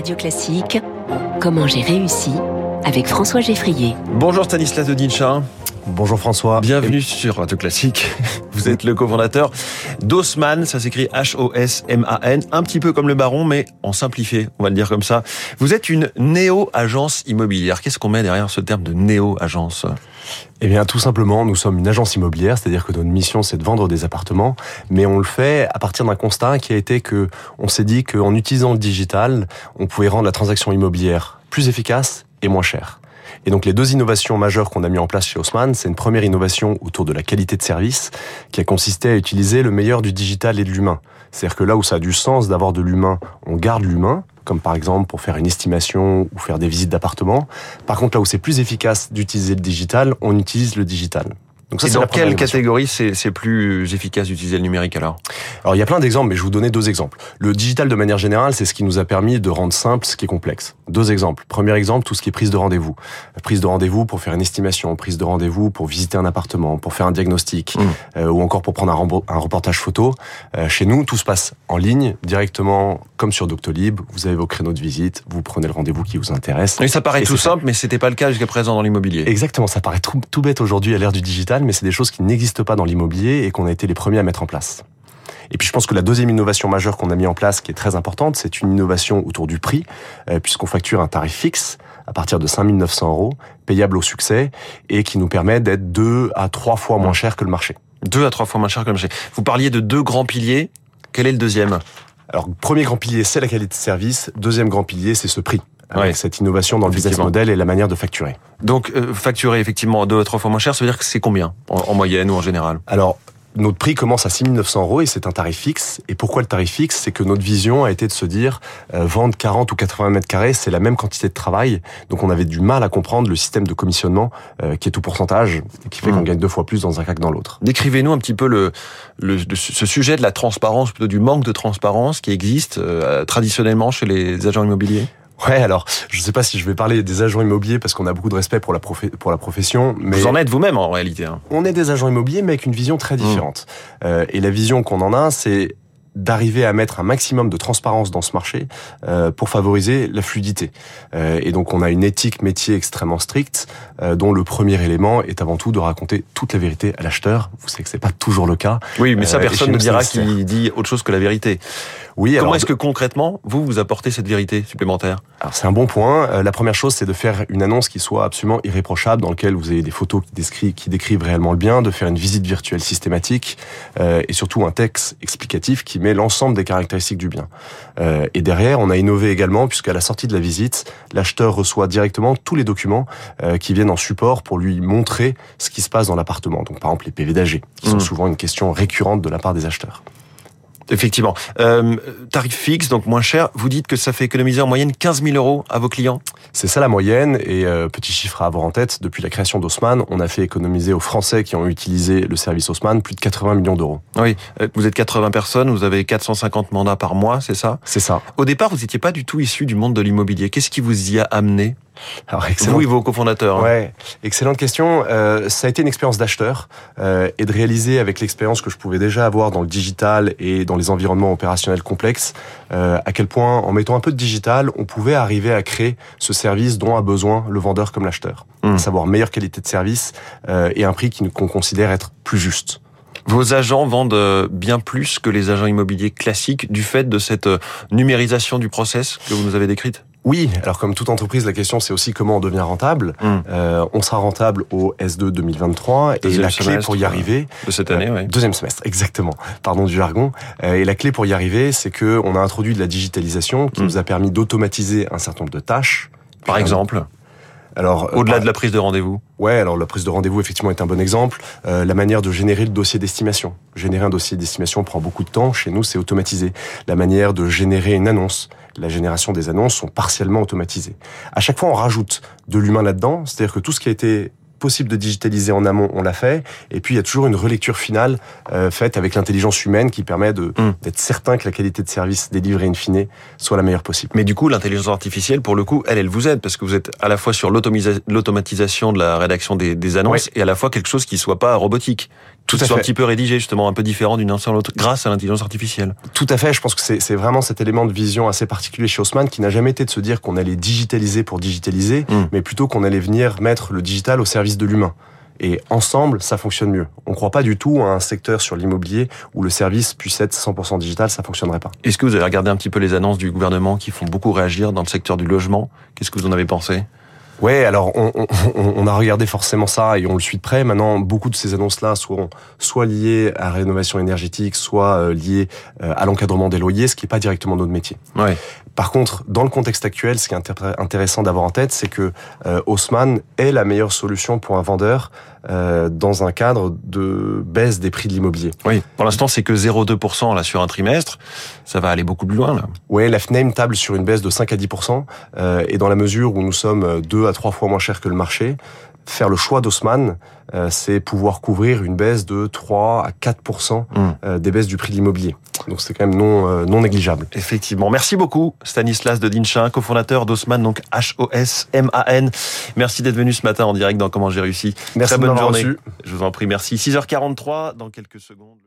Radio Classique, Comment j'ai réussi avec François Geffrier. Bonjour Stanislas de Dinchin. Bonjour François. Bienvenue sur Radio Classique. Vous êtes le cofondateur d'Haussmann, ça s'écrit H-O-S-M-A-N, un petit peu comme le baron, mais en simplifié, on va le dire comme ça. Vous êtes une néo-agence immobilière. Qu'est-ce qu'on met derrière ce terme de néo-agence? Eh bien, tout simplement, nous sommes une agence immobilière, c'est-à-dire que notre mission, c'est de vendre des appartements, mais on le fait à partir d'un constat qui a été que on s'est dit qu'en utilisant le digital, on pouvait rendre la transaction immobilière plus efficace et moins chère. Et donc les deux innovations majeures qu'on a mis en place chez Haussmann, c'est une première innovation autour de la qualité de service qui a consisté à utiliser le meilleur du digital et de l'humain. C'est-à-dire que là où ça a du sens d'avoir de l'humain, on garde l'humain, comme par exemple pour faire une estimation ou faire des visites d'appartements. Par contre, là où c'est plus efficace d'utiliser le digital, on utilise le digital. Donc ça, Et dans quelle catégorie c'est plus efficace d'utiliser le numérique alors? Alors il y a plein d'exemples, mais je vais vous donner deux exemples. Le digital de manière générale, c'est ce qui nous a permis de rendre simple ce qui est complexe. Deux exemples. Premier exemple, tout ce qui est prise de rendez-vous. Prise de rendez-vous pour faire une estimation, prise de rendez-vous pour visiter un appartement, pour faire un diagnostic, mmh. euh, ou encore pour prendre un, un reportage photo. Euh, chez nous, tout se passe en ligne, directement comme sur Doctolib. Vous avez vos créneaux de visite, vous prenez le rendez-vous qui vous intéresse. Et ça paraît tout simple, mais c'était pas le cas jusqu'à présent dans l'immobilier. Exactement, ça paraît tout, tout bête aujourd'hui à l'ère du digital mais c'est des choses qui n'existent pas dans l'immobilier et qu'on a été les premiers à mettre en place. Et puis je pense que la deuxième innovation majeure qu'on a mis en place, qui est très importante, c'est une innovation autour du prix, euh, puisqu'on facture un tarif fixe à partir de 5 900 euros, payable au succès, et qui nous permet d'être deux à trois fois moins cher que le marché. Deux à trois fois moins cher que le marché. Vous parliez de deux grands piliers. Quel est le deuxième? Alors, premier grand pilier, c'est la qualité de service. Deuxième grand pilier, c'est ce prix avec cette innovation dans le business model et la manière de facturer. Donc euh, facturer effectivement deux à trois fois moins cher, ça veut dire que c'est combien en, moyenne ou en général? Alors notre prix commence à 6 900 euros et c'est un tarif fixe. Et pourquoi le tarif fixe? C'est que notre vision a été de se dire euh, vendre 40 ou 80 mètres carrés, c'est la même quantité de travail. Donc on avait du mal à comprendre le système de commissionnement euh, qui est tout pourcentage, qui fait qu'on mmh. gagne deux fois plus dans un cas que dans l'autre. Décrivez-nous un petit peu le, le, ce sujet de la transparence, plutôt du manque de transparence qui existe euh, traditionnellement chez les agents immobiliers? Ouais, alors je ne sais pas si je vais parler des agents immobiliers parce qu'on a beaucoup de respect pour la, pour la profession. Mais Vous en êtes vous-même en réalité. Hein. On est des agents immobiliers mais avec une vision très mmh. différente. Euh, et la vision qu'on en a, c'est d'arriver à mettre un maximum de transparence dans ce marché euh, pour favoriser la fluidité. Euh, et donc on a une éthique métier extrêmement stricte, euh, dont le premier élément est avant tout de raconter toute la vérité à l'acheteur. Vous savez que c'est pas toujours le cas. Oui, mais ça personne ne dira qu'il dit autre chose que la vérité. Oui. Comment est-ce que concrètement vous vous apportez cette vérité supplémentaire? Alors c'est un bon point. la première chose, c'est de faire une annonce qui soit absolument irréprochable, dans laquelle vous avez des photos qui décrivent, qui décrivent réellement le bien, de faire une visite virtuelle systématique et surtout un texte explicatif qui met l'ensemble des caractéristiques du bien. Euh, et derrière, on a innové également, puisqu'à la sortie de la visite, l'acheteur reçoit directement tous les documents euh, qui viennent en support pour lui montrer ce qui se passe dans l'appartement. Donc par exemple les PV d'AG, qui sont mmh. souvent une question récurrente de la part des acheteurs. Effectivement. Euh, tarif fixe, donc moins cher. Vous dites que ça fait économiser en moyenne 15 000 euros à vos clients? C'est ça la moyenne. Et euh, petit chiffre à avoir en tête, depuis la création d'Haussmann, on a fait économiser aux Français qui ont utilisé le service Haussmann plus de 80 millions d'euros. Oui, euh, vous êtes 80 personnes, vous avez 450 mandats par mois, c'est ça? C'est ça. Au départ, vous n'étiez pas du tout issu du monde de l'immobilier. Qu'est-ce qui vous y a amené? Alors, excellent. Vous et vos cofondateurs. Hein. Ouais, excellente question. Euh, ça a été une expérience d'acheteur euh, et de réaliser avec l'expérience que je pouvais déjà avoir dans le digital et dans les environnements opérationnels complexes, euh, à quel point en mettant un peu de digital, on pouvait arriver à créer ce service dont a besoin le vendeur comme l'acheteur, mmh. à savoir meilleure qualité de service euh, et un prix qu'on considère être plus juste. Vos agents vendent bien plus que les agents immobiliers classiques du fait de cette numérisation du process que vous nous avez décrite? Oui, alors comme toute entreprise, la question c'est aussi comment on devient rentable. Hmm. Euh, on sera rentable au S2 2023 et la clé pour y arriver de cette année, euh, deuxième semestre, exactement. Pardon du jargon. Euh, et la clé pour y arriver, c'est que on a introduit de la digitalisation qui hmm. nous a permis d'automatiser un certain nombre de tâches. Par exemple. Alors, au-delà bah, de la prise de rendez-vous. Ouais, alors la prise de rendez-vous effectivement est un bon exemple. Euh, la manière de générer le dossier d'estimation. Générer un dossier d'estimation prend beaucoup de temps. Chez nous, c'est automatisé. La manière de générer une annonce. La génération des annonces sont partiellement automatisées. À chaque fois, on rajoute de l'humain là-dedans. C'est-à-dire que tout ce qui a été possible de digitaliser en amont, on l'a fait. Et puis il y a toujours une relecture finale euh, faite avec l'intelligence humaine qui permet de mm. d'être certain que la qualité de service délivré in fine soit la meilleure possible. Mais du coup, l'intelligence artificielle, pour le coup, elle, elle vous aide parce que vous êtes à la fois sur l'automatisation de la rédaction des, des annonces et à la fois quelque chose qui soit pas robotique, Tout à fait. un petit peu rédigé, justement, un peu différent d'une à l'autre, grâce à l'intelligence artificielle. Tout à fait. Je pense que c'est vraiment cet élément de vision assez particulier chez Haussmann qui n'a jamais été de se dire qu'on allait digitaliser pour digitaliser, mm. mais plutôt qu'on allait venir mettre le digital au service de l'humain. Et ensemble, ça fonctionne mieux. On ne croit pas du tout à un secteur sur l'immobilier où le service puisse être 100% digital, ça fonctionnerait pas. Est-ce que vous avez regardé un petit peu les annonces du gouvernement qui font beaucoup réagir dans le secteur du logement? Qu'est-ce que vous en avez pensé? Ouais, alors on, on, on, a regardé forcément ça et on le suit de près. Maintenant, beaucoup de ces annonces-là sont soit liées à la rénovation énergétique, soit euh, liées euh, à l'encadrement des loyers, ce qui n'est pas directement notre métier. Ouais. Par contre, dans le contexte actuel, ce qui est intéressant d'avoir en tête, c'est que euh, Haussmann est la meilleure solution pour un vendeur euh, dans un cadre de baisse des prix de l'immobilier. Oui, pour l'instant, c'est que 0,2% là sur un trimestre. Ça va aller beaucoup plus loin là. Oui, la FNAME table sur une baisse de 5 à 10%. Euh, et dans la mesure où nous sommes deux à trois fois moins chers que le marché, faire le choix d'Haussmann, euh, c'est pouvoir couvrir une baisse de 3 à 4 mmh. euh, des baisses du prix de l'immobilier. Donc c'est quand même non, euh, non négligeable. Effectivement. Merci beaucoup Stanislas de Dinchin, cofondateur d'Haussmann, donc H-O-S-M-A-N. Merci d'être venu ce matin en direct dans Comment j'ai réussi. Merci Très bonne journée. Je vous en prie, merci. 6h43 dans quelques secondes.